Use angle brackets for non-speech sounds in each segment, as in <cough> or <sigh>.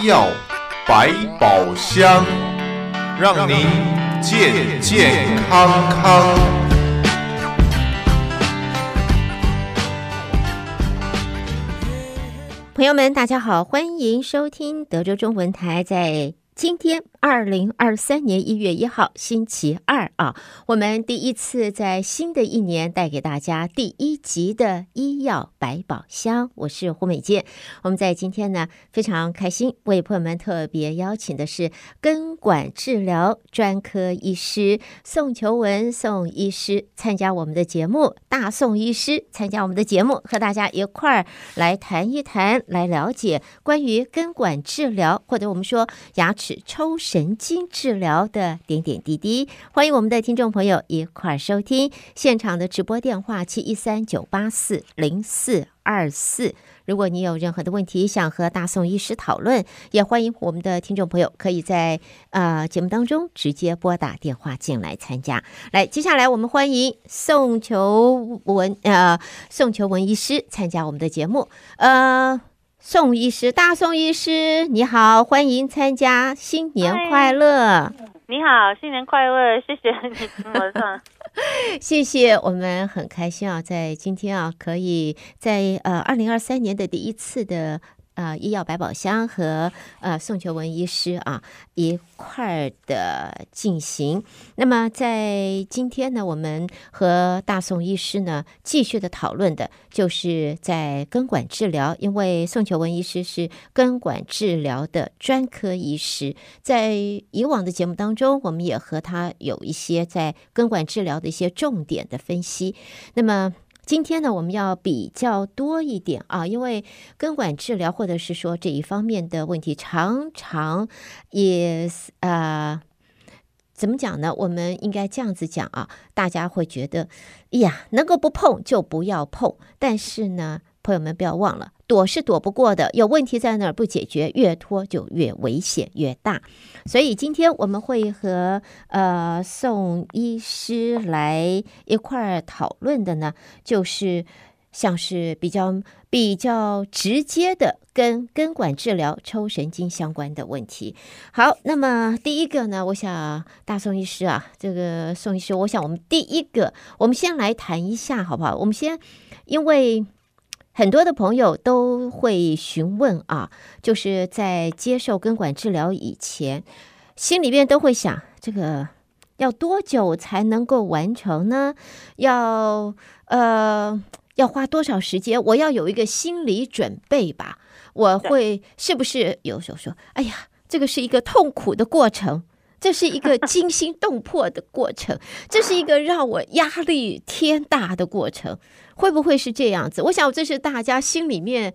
医药百宝箱，让您健健康康。朋友们，大家好，欢迎收听德州中文台在。今天二零二三年一月一号星期二啊，我们第一次在新的一年带给大家第一集的医药百宝箱。我是胡美健，我们在今天呢非常开心，为朋友们特别邀请的是根管治疗专科医师宋求文宋医师参加我们的节目，大宋医师参加我们的节目，和大家一块儿来谈一谈，来了解关于根管治疗或者我们说牙齿。抽神经治疗的点点滴滴，欢迎我们的听众朋友一块儿收听现场的直播电话七一三九八四零四二四。如果你有任何的问题想和大宋医师讨论，也欢迎我们的听众朋友可以在呃节目当中直接拨打电话进来参加。来，接下来我们欢迎宋求文呃宋求文医师参加我们的节目，呃。宋医师，大宋医师，你好，欢迎参加，新年快乐！你好，新年快乐，谢谢你听我唱，谢谢，我们很开心啊，在今天啊，可以在呃二零二三年的第一次的。呃，医药百宝箱和呃宋求文医师啊一块儿的进行。那么在今天呢，我们和大宋医师呢继续的讨论的，就是在根管治疗，因为宋求文医师是根管治疗的专科医师，在以往的节目当中，我们也和他有一些在根管治疗的一些重点的分析。那么。今天呢，我们要比较多一点啊，因为根管治疗或者是说这一方面的问题，常常也啊、呃，怎么讲呢？我们应该这样子讲啊，大家会觉得，哎呀，能够不碰就不要碰，但是呢。朋友们，不要忘了，躲是躲不过的。有问题在那儿不解决，越拖就越危险越大。所以今天我们会和呃宋医师来一块儿讨论的呢，就是像是比较比较直接的跟根管治疗、抽神经相关的问题。好，那么第一个呢，我想大宋医师啊，这个宋医师，我想我们第一个，我们先来谈一下好不好？我们先因为。很多的朋友都会询问啊，就是在接受根管治疗以前，心里边都会想，这个要多久才能够完成呢？要呃，要花多少时间？我要有一个心理准备吧。我会是不是有时候说，哎呀，这个是一个痛苦的过程，这是一个惊心动魄的过程，<laughs> 这是一个让我压力天大的过程。会不会是这样子？我想这是大家心里面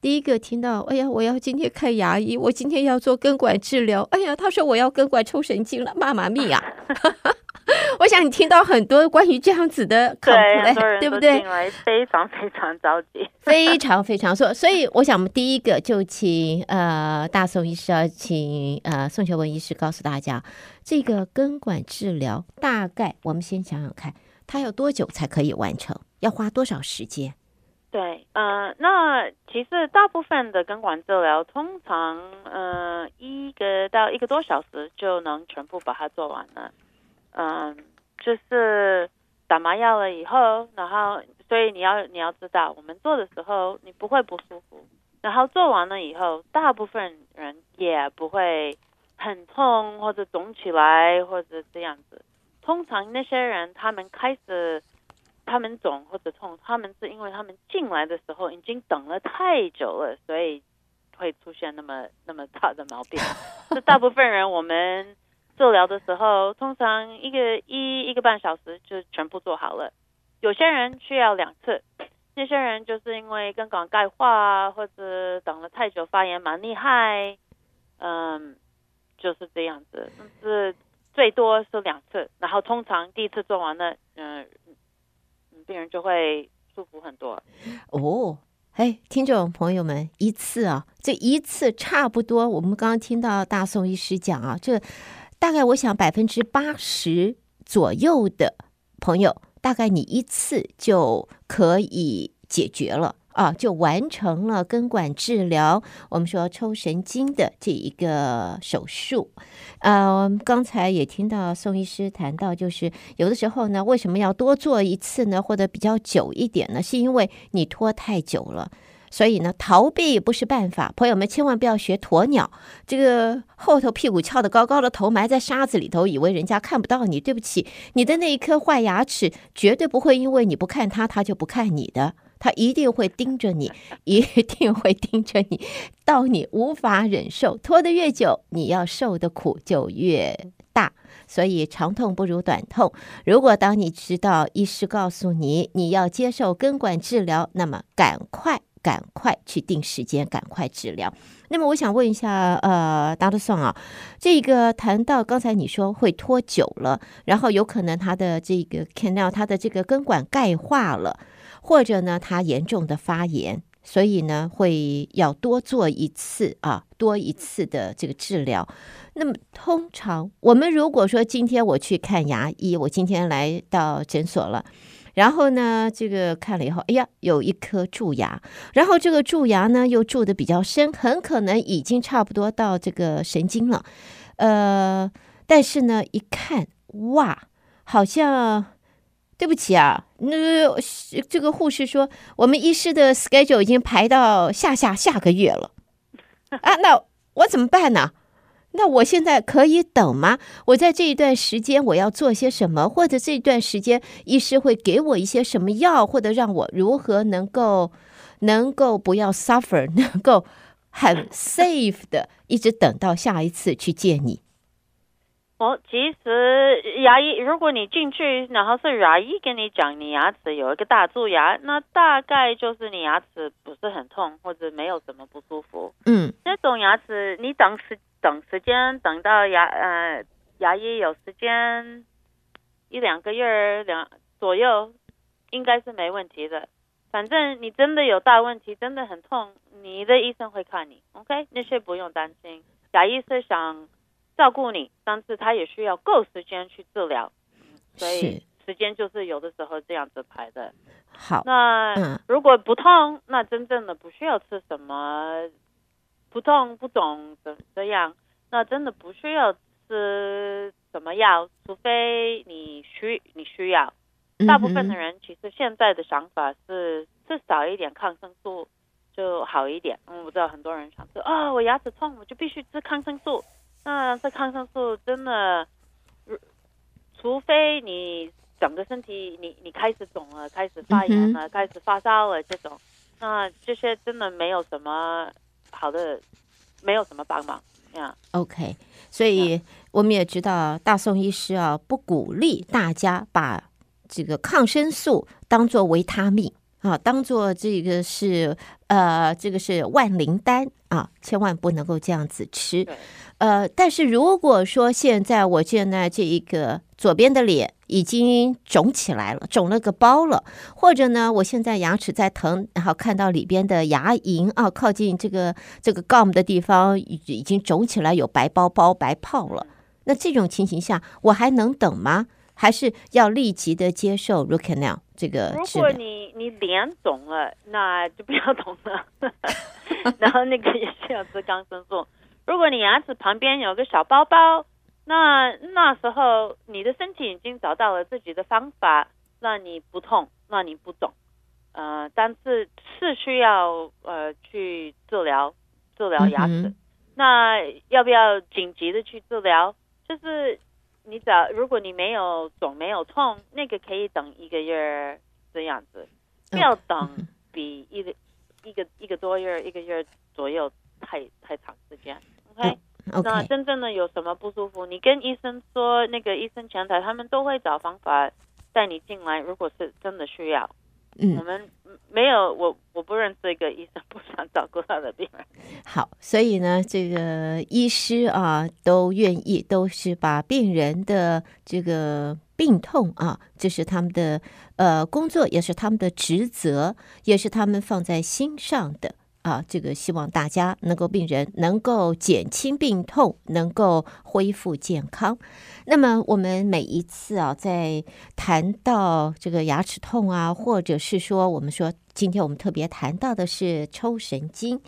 第一个听到。哎呀，我要今天看牙医，我今天要做根管治疗。哎呀，他说我要根管抽神经了，妈妈咪呀！<laughs> <laughs> 我想你听到很多关于这样子的 complaint，对不对？非常非常着急，<laughs> 非常非常说。所以我想，我们第一个就请呃大宋医师啊，请呃宋学文医师告诉大家，这个根管治疗大概我们先想想看，它要多久才可以完成？要花多少时间？对，呃，那其实大部分的根管治疗，通常呃一个到一个多小时就能全部把它做完了。嗯、就是打麻药了以后，然后所以你要你要知道，我们做的时候你不会不舒服，然后做完了以后，大部分人也不会很痛或者肿起来或者这样子。通常那些人他们开始。他们肿或者痛，他们是因为他们进来的时候已经等了太久了，所以会出现那么那么大的毛病。是大部分人我们治疗的时候，通常一个一一个半小时就全部做好了。有些人需要两次，那些人就是因为根管钙化啊，或者等了太久发炎蛮厉害，嗯，就是这样子。但是最多是两次，然后通常第一次做完了，嗯。病人就会舒服很多哦。哎，听众朋友们，一次啊，这一次差不多。我们刚刚听到大宋医师讲啊，这大概我想百分之八十左右的朋友，大概你一次就可以解决了啊，就完成了根管治疗。我们说抽神经的这一个手术，呃，刚才也听到宋医师谈到，就是有的时候呢，为什么要多做一次呢？或者比较久一点呢？是因为你拖太久了。所以呢，逃避不是办法。朋友们千万不要学鸵鸟，这个后头屁股翘得高高的，头埋在沙子里头，以为人家看不到你。对不起，你的那一颗坏牙齿绝对不会因为你不看它，它就不看你的。它一定会盯着你，<laughs> 一定会盯着你，到你无法忍受。拖得越久，你要受的苦就越大。所以长痛不如短痛。如果当你知道医师告诉你你要接受根管治疗，那么赶快。赶快去定时间，赶快治疗。那么，我想问一下，呃，Dr. Song 啊，这个谈到刚才你说会拖久了，然后有可能他的这个 canal，他的这个根管钙化了，或者呢，他严重的发炎，所以呢，会要多做一次啊，多一次的这个治疗。那么，通常我们如果说今天我去看牙医，我今天来到诊所了。然后呢，这个看了以后，哎呀，有一颗蛀牙，然后这个蛀牙呢又蛀得比较深，很可能已经差不多到这个神经了，呃，但是呢，一看，哇，好像，对不起啊，那这个护士说，我们医师的 schedule 已经排到下下下个月了，啊，那我怎么办呢？那我现在可以等吗？我在这一段时间我要做些什么？或者这段时间医师会给我一些什么药，或者让我如何能够能够不要 suffer，能够很 safe 的一直等到下一次去见你？哦，其实牙医，如果你进去，然后是牙医跟你讲你牙齿有一个大蛀牙，那大概就是你牙齿不是很痛，或者没有什么不舒服。嗯，这种牙齿你等时。等时间，等到牙呃牙医有时间一两个月两左右，应该是没问题的。反正你真的有大问题，真的很痛，你的医生会看你，OK？那些不用担心。牙医是想照顾你，但是他也需要够时间去治疗，所以时间就是有的时候这样子排的。好，那如果不痛，那真正的不需要吃什么。不痛不肿的这样，那真的不需要吃什么药，除非你需你需要。大部分的人其实现在的想法是吃少一点抗生素就好一点。嗯，我知道很多人想说啊、哦，我牙齿痛，我就必须吃抗生素。那这抗生素真的，除非你整个身体你你开始肿了，开始发炎了，开始发烧了这种，那这些真的没有什么。好的，没有什么帮忙呀。Yeah. OK，所以我们也知道大宋医师啊，不鼓励大家把这个抗生素当做维他命啊，当做这个是呃，这个是万灵丹啊，千万不能够这样子吃。呃，但是如果说现在我现在这一个左边的脸已经肿起来了，肿了个包了，或者呢，我现在牙齿在疼，然后看到里边的牙龈啊，靠近这个这个 gum 的地方已已经肿起来，有白包包、白泡了。那这种情形下，我还能等吗？还是要立即的接受 root canal 这个？如果你你脸肿了，那就不要动了，<laughs> 然后那个也需要吃抗生素。如果你牙齿旁边有个小包包，那那时候你的身体已经找到了自己的方法，让你不痛，让你不肿，呃，但是是需要呃去治疗治疗牙齿。嗯、那要不要紧急的去治疗？就是你找，如果你没有肿没有痛，那个可以等一个月这样子，不要等比一个一个一个多月一个月左右太太长时间。Okay. 那真正的有什么不舒服，你跟医生说，那个医生前台他们都会找方法带你进来。如果是真的需要，嗯，我们没有我我不认识一个医生不想照顾他的病人。好，所以呢，这个医师啊都愿意，都是把病人的这个病痛啊，这是他们的呃工作，也是他们的职责，也是他们放在心上的。啊，这个希望大家能够病人能够减轻病痛，能够恢复健康。那么我们每一次啊，在谈到这个牙齿痛啊，或者是说我们说今天我们特别谈到的是抽神经，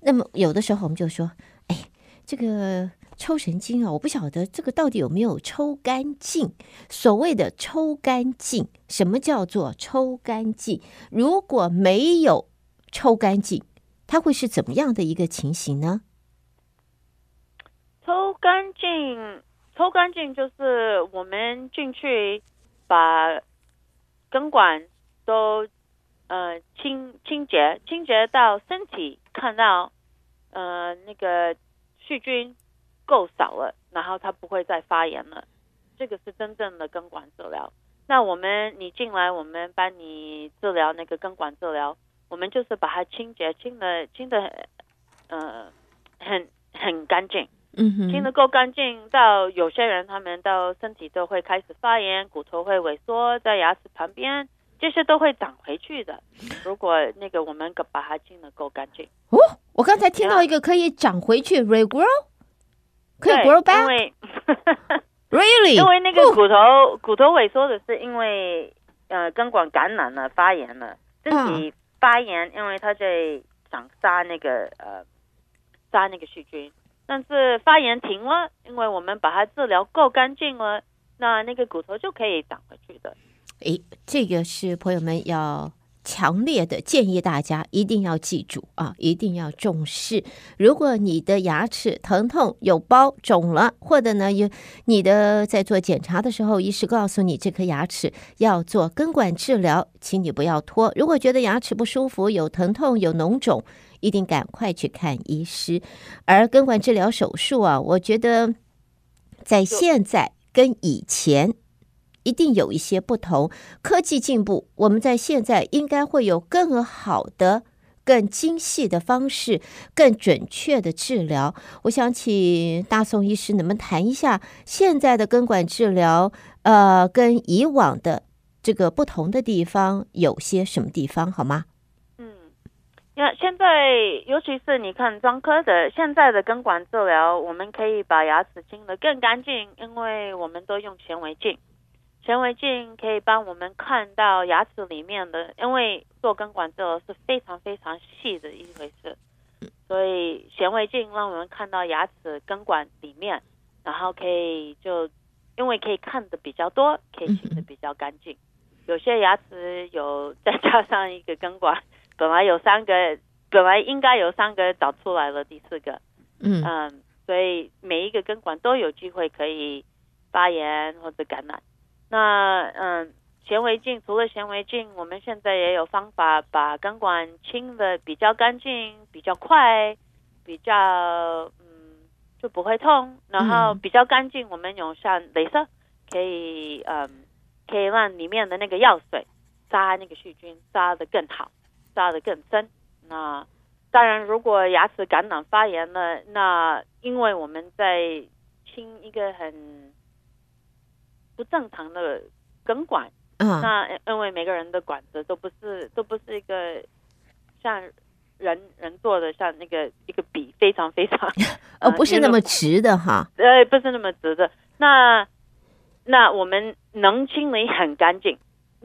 那么有的时候我们就说，哎，这个抽神经啊，我不晓得这个到底有没有抽干净。所谓的抽干净，什么叫做抽干净？如果没有抽干净，它会是怎么样的一个情形呢？抽干净，抽干净就是我们进去把根管都呃清清洁，清洁到身体看到呃那个细菌够少了，然后它不会再发炎了。这个是真正的根管治疗。那我们你进来，我们帮你治疗那个根管治疗。我们就是把它清洁，清的清的，呃，很很干净，嗯哼，清的够干净，到有些人他们到身体都会开始发炎，骨头会萎缩在牙齿旁边，这些都会长回去的。如果那个我们把它清的够干净，哦，我刚才听到一个可以长回去，regrow，可以 grow back，really，<laughs> <laughs> 因为那个骨头、哦、骨头萎缩的是因为呃根管感染了发炎了，身体。发炎，因为他在想杀那个呃杀那个细菌，但是发炎停了，因为我们把它治疗够干净了，那那个骨头就可以长回去的。诶，这个是朋友们要。强烈的建议大家一定要记住啊，一定要重视。如果你的牙齿疼痛、有包、肿了，或者呢有你的在做检查的时候，医师告诉你这颗牙齿要做根管治疗，请你不要拖。如果觉得牙齿不舒服、有疼痛、有脓肿，一定赶快去看医师。而根管治疗手术啊，我觉得在现在跟以前。一定有一些不同，科技进步，我们在现在应该会有更好的、更精细的方式、更准确的治疗。我想请大宋医师能不能谈一下现在的根管治疗，呃，跟以往的这个不同的地方有些什么地方，好吗？嗯，那现在尤其是你看专科的现在的根管治疗，我们可以把牙齿清得更干净，因为我们都用显微镜。显微镜可以帮我们看到牙齿里面的，因为做根管治疗是非常非常细的一回事，所以显微镜让我们看到牙齿根管里面，然后可以就因为可以看的比较多，可以清的比较干净。有些牙齿有再加上一个根管，本来有三个，本来应该有三个找出来了第四个，嗯嗯，所以每一个根管都有机会可以发炎或者感染。那嗯，显微镜除了显微镜，我们现在也有方法把钢管清的比较干净、比较快、比较嗯就不会痛，然后比较干净。我们用像镭射，可以嗯可以让里面的那个药水杀那个细菌，杀得更好，杀得更深。那当然，如果牙齿感染发炎了，那因为我们在清一个很。不正常的根管，嗯，那因为每个人的管子都不是都不是一个像人人做的，像那个一个笔非常非常，<laughs> 呃，不是那么直的哈，呃，不是那么直的。那那我们能清理很干净，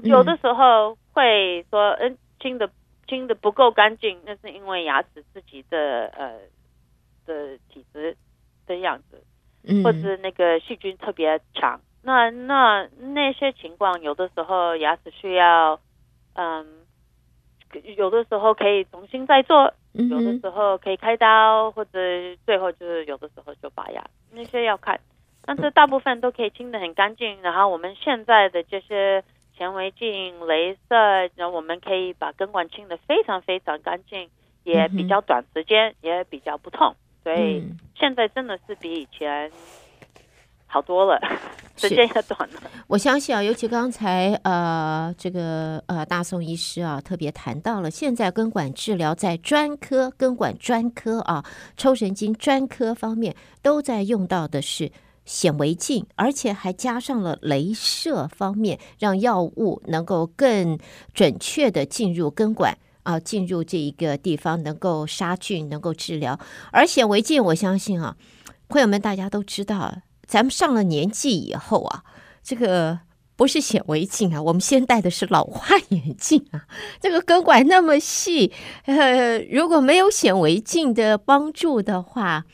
有的时候会说，嗯，清的清的不够干净，那是因为牙齿自己的呃的体质的样子，或者那个细菌特别强。那那那些情况，有的时候牙齿需要，嗯，有的时候可以重新再做，有的时候可以开刀，或者最后就是有的时候就拔牙，那些要看。但是大部分都可以清的很干净。然后我们现在的这些显微镜、镭射，然后我们可以把根管清的非常非常干净，也比较短时间，也比较不痛。所以现在真的是比以前。好多了，<laughs> 时间也短了。我相信啊，尤其刚才呃，这个呃，大宋医师啊，特别谈到了现在根管治疗在专科、根管专科啊、抽神经专科方面都在用到的是显微镜，而且还加上了镭射方面，让药物能够更准确的进入根管。啊进入这一个地方，能够杀菌，能够治疗。而显微镜，我相信啊，朋友们大家都知道，咱们上了年纪以后啊，这个。不是显微镜啊，我们先戴的是老花眼镜啊。<laughs> 这个根管那么细，呃，如果没有显微镜的帮助的话，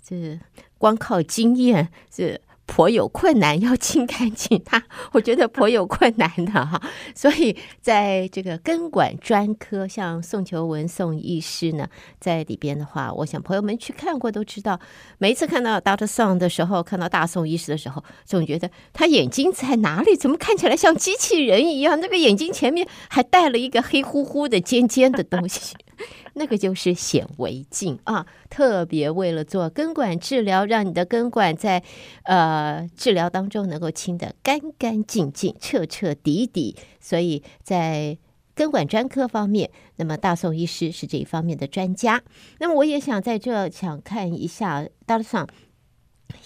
这光靠经验这。颇有困难，要清干净它，<laughs> 我觉得颇有困难的哈。所以在这个根管专科，像宋求文宋医师呢，在里边的话，我想朋友们去看过都知道，每一次看到 Doctor Song 的时候，看到大宋医师的时候，总觉得他眼睛在哪里？怎么看起来像机器人一样？那个眼睛前面还带了一个黑乎乎的尖尖的东西。<laughs> 那个就是显微镜啊，特别为了做根管治疗，让你的根管在呃治疗当中能够清得干干净净、彻彻底底。所以在根管专科方面，那么大宋医师是这一方面的专家。那么我也想在这想看一下大宋，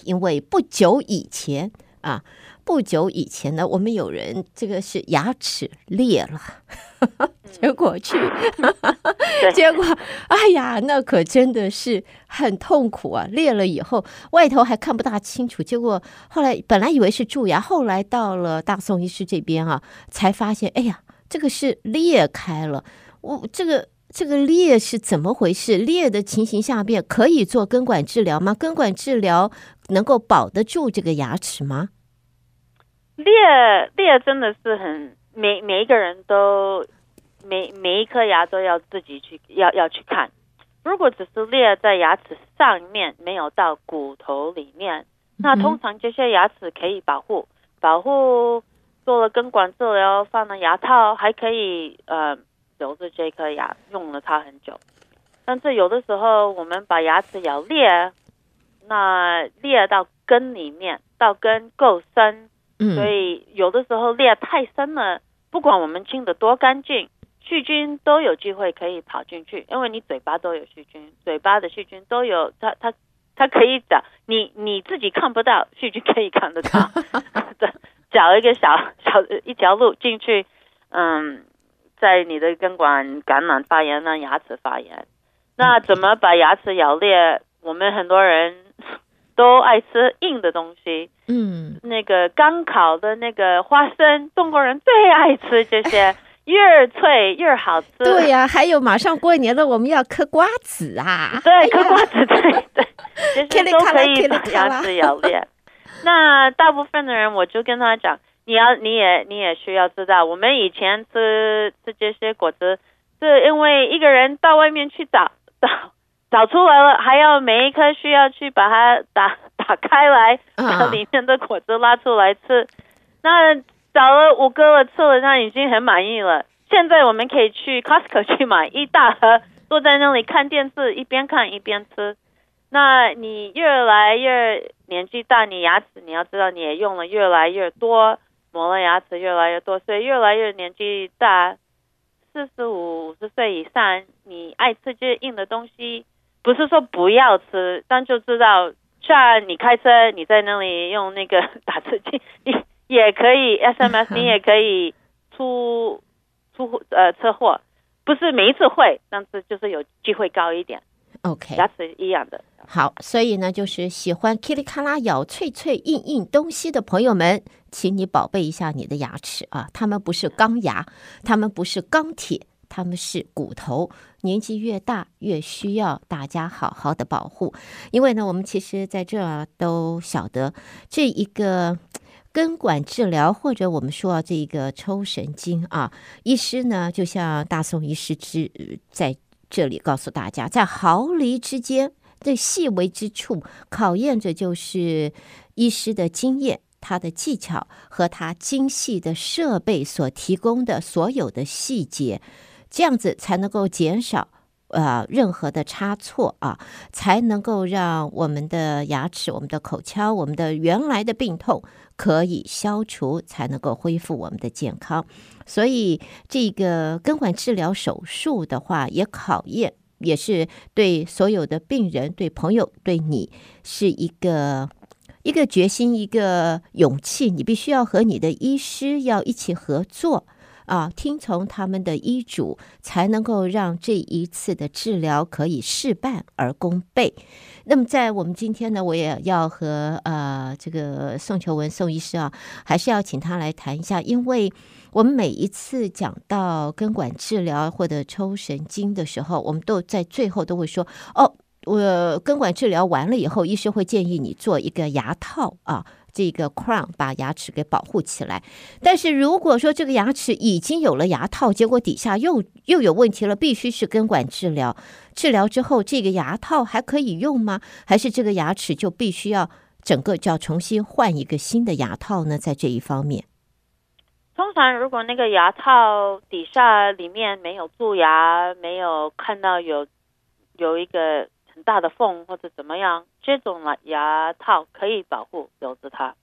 因为不久以前啊。不久以前呢，我们有人这个是牙齿裂了，<laughs> 结果去，结 <laughs> 果哎呀，那可真的是很痛苦啊！裂了以后，外头还看不大清楚。结果后来本来以为是蛀牙，后来到了大宋医师这边啊，才发现，哎呀，这个是裂开了。我这个这个裂是怎么回事？裂的情形下边可以做根管治疗吗？根管治疗能够保得住这个牙齿吗？裂裂真的是很每每一个人都每每一颗牙都要自己去要要去看。如果只是裂在牙齿上面，没有到骨头里面，那通常这些牙齿可以保护保护，做了根管治疗，放了牙套，还可以呃留着这颗牙用了它很久。但是有的时候我们把牙齿咬裂，那裂到根里面，到根够深。所以有的时候裂太深了，不管我们清得多干净，细菌都有机会可以跑进去。因为你嘴巴都有细菌，嘴巴的细菌都有，它它它可以找你你自己看不到，细菌可以看得到。找一个小小一条路进去，嗯，在你的根管感染发炎，让牙齿发炎。那怎么把牙齿咬裂？我们很多人。都爱吃硬的东西，嗯，那个刚烤的那个花生，中国人最爱吃这些，<laughs> 越脆越好吃。对呀、啊，还有马上过年了，我们要嗑瓜子啊！对，嗑瓜子，对对，<laughs> 其实都可以把牙齿咬裂。那大部分的人，我就跟他讲，你要，你也，你也需要知道，我们以前吃吃这些果子，是因为一个人到外面去找找。找出来了，还要每一颗需要去把它打打开来，把里面的果子拉出来吃。那找了五个了，吃了，他已经很满意了。现在我们可以去 Costco 去买一大盒，坐在那里看电视，一边看一边吃。那你越来越年纪大，你牙齿你要知道你也用了越来越多，磨了牙齿越来越多，所以越来越年纪大，四十五、五十岁以上，你爱吃这些硬的东西。不是说不要吃，但就知道，像你开车，你在那里用那个打字机，你也可以 SMS，<laughs> 你也可以出出呃车祸，不是每一次会，但是就是有机会高一点。OK，牙齿一样的。好，所以呢，就是喜欢噼里咔啦咬脆脆硬硬东西的朋友们，请你宝贝一下你的牙齿啊，他们不是钢牙，他们不是钢铁。他们是骨头，年纪越大越需要大家好好的保护。因为呢，我们其实在这儿都晓得，这一个根管治疗，或者我们说这个抽神经啊，医师呢，就像大宋医师之在这里告诉大家，在毫厘之间，这细微之处，考验着就是医师的经验、他的技巧和他精细的设备所提供的所有的细节。这样子才能够减少呃任何的差错啊，才能够让我们的牙齿、我们的口腔、我们的原来的病痛可以消除，才能够恢复我们的健康。所以这个根管治疗手术的话，也考验，也是对所有的病人、对朋友、对你是一个一个决心、一个勇气。你必须要和你的医师要一起合作。啊，听从他们的医嘱，才能够让这一次的治疗可以事半而功倍。那么，在我们今天呢，我也要和呃这个宋求文宋医师啊，还是要请他来谈一下，因为我们每一次讲到根管治疗或者抽神经的时候，我们都在最后都会说哦。我根管治疗完了以后，医师会建议你做一个牙套啊，这个 crown 把牙齿给保护起来。但是如果说这个牙齿已经有了牙套，结果底下又又有问题了，必须是根管治疗。治疗之后，这个牙套还可以用吗？还是这个牙齿就必须要整个就要重新换一个新的牙套呢？在这一方面，通常如果那个牙套底下里面没有蛀牙，没有看到有有一个。很大的缝或者怎么样，这种牙套可以保护留着它。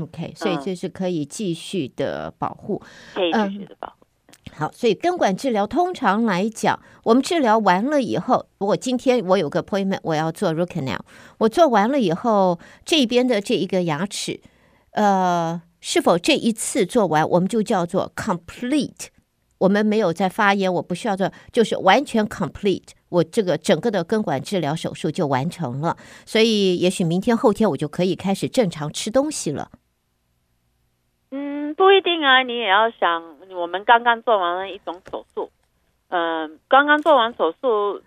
OK，所以这是可以继续的保护，可以继续的保护。嗯，好，所以根管治疗通常来讲，我们治疗完了以后，我今天我有个 appointment，我要做 root canal，我做完了以后，这边的这一个牙齿，呃，是否这一次做完，我们就叫做 complete。我们没有在发炎，我不需要做，就是完全 complete，我这个整个的根管治疗手术就完成了，所以也许明天后天我就可以开始正常吃东西了。嗯，不一定啊，你也要想，我们刚刚做完了一种手术，嗯、刚刚做完手术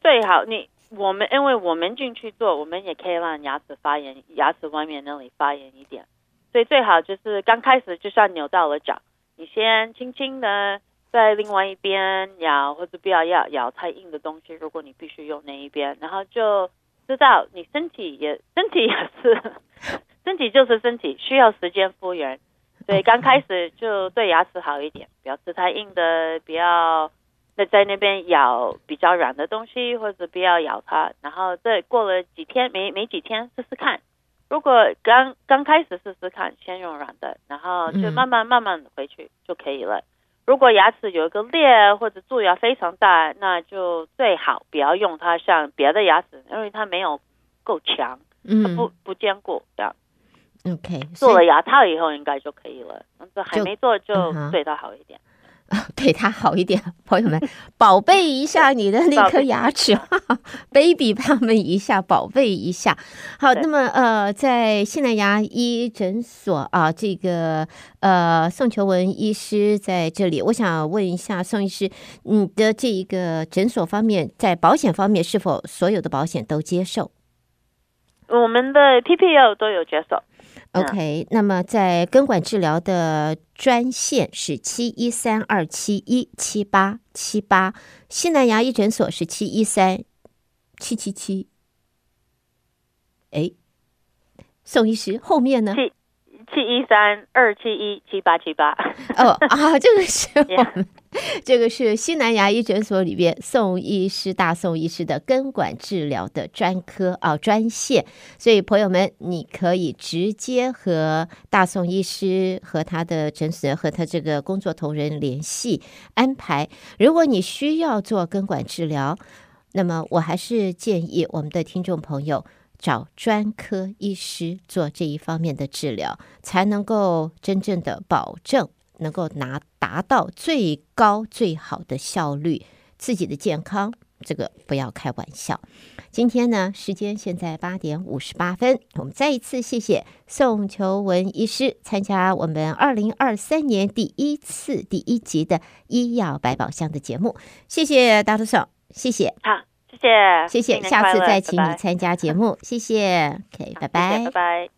最好你我们因为我们进去做，我们也可以让牙齿发炎，牙齿外面那里发炎一点，所以最好就是刚开始就算扭到了脚，你先轻轻的。在另外一边咬，或者不要咬咬太硬的东西。如果你必须用那一边，然后就知道你身体也身体也是 <laughs> 身体就是身体，需要时间复原。所以刚开始就对牙齿好一点，不要吃太硬的，不要在在那边咬比较软的东西，或者不要咬它。然后再过了几天，没没几天试试看。如果刚刚开始试试看，先用软的，然后就慢慢慢慢回去就可以了。如果牙齿有一个裂或者蛀牙非常大，那就最好不要用它，像别的牙齿，因为它没有够强，它，不不坚固这样。OK，做了牙套以后应该就可以了，这还没做就对它好一点。<laughs> 对他好一点，<laughs> 朋友们，<laughs> 宝贝一下你的那颗牙齿，baby 他们一下，宝贝一下。好，那么呃，在西南牙医诊所啊，这个呃宋求文医师在这里，我想问一下宋医师，你的这一个诊所方面，在保险方面是否所有的保险都接受？我们的 PPO 都有接受。OK，那么在根管治疗的专线是七一三二七一七八七八，西南牙医诊所是七一三七七七。哎，宋医师后面呢？七一三二七一七八七八。哦啊，这个是 <laughs> 我们。<laughs> <laughs> 这个是西南牙医诊所里边宋医师、大宋医师的根管治疗的专科啊专线，所以朋友们，你可以直接和大宋医师和他的诊所和他这个工作同仁联系安排。如果你需要做根管治疗，那么我还是建议我们的听众朋友找专科医师做这一方面的治疗，才能够真正的保证。能够拿达到最高最好的效率，自己的健康，这个不要开玩笑。今天呢，时间现在八点五十八分，我们再一次谢谢宋求文医师参加我们二零二三年第一次第一集的医药百宝箱的节目。谢谢大家好，谢谢，好，谢谢，谢谢，下次再请你参加节目，拜拜谢谢，OK，拜拜，拜拜。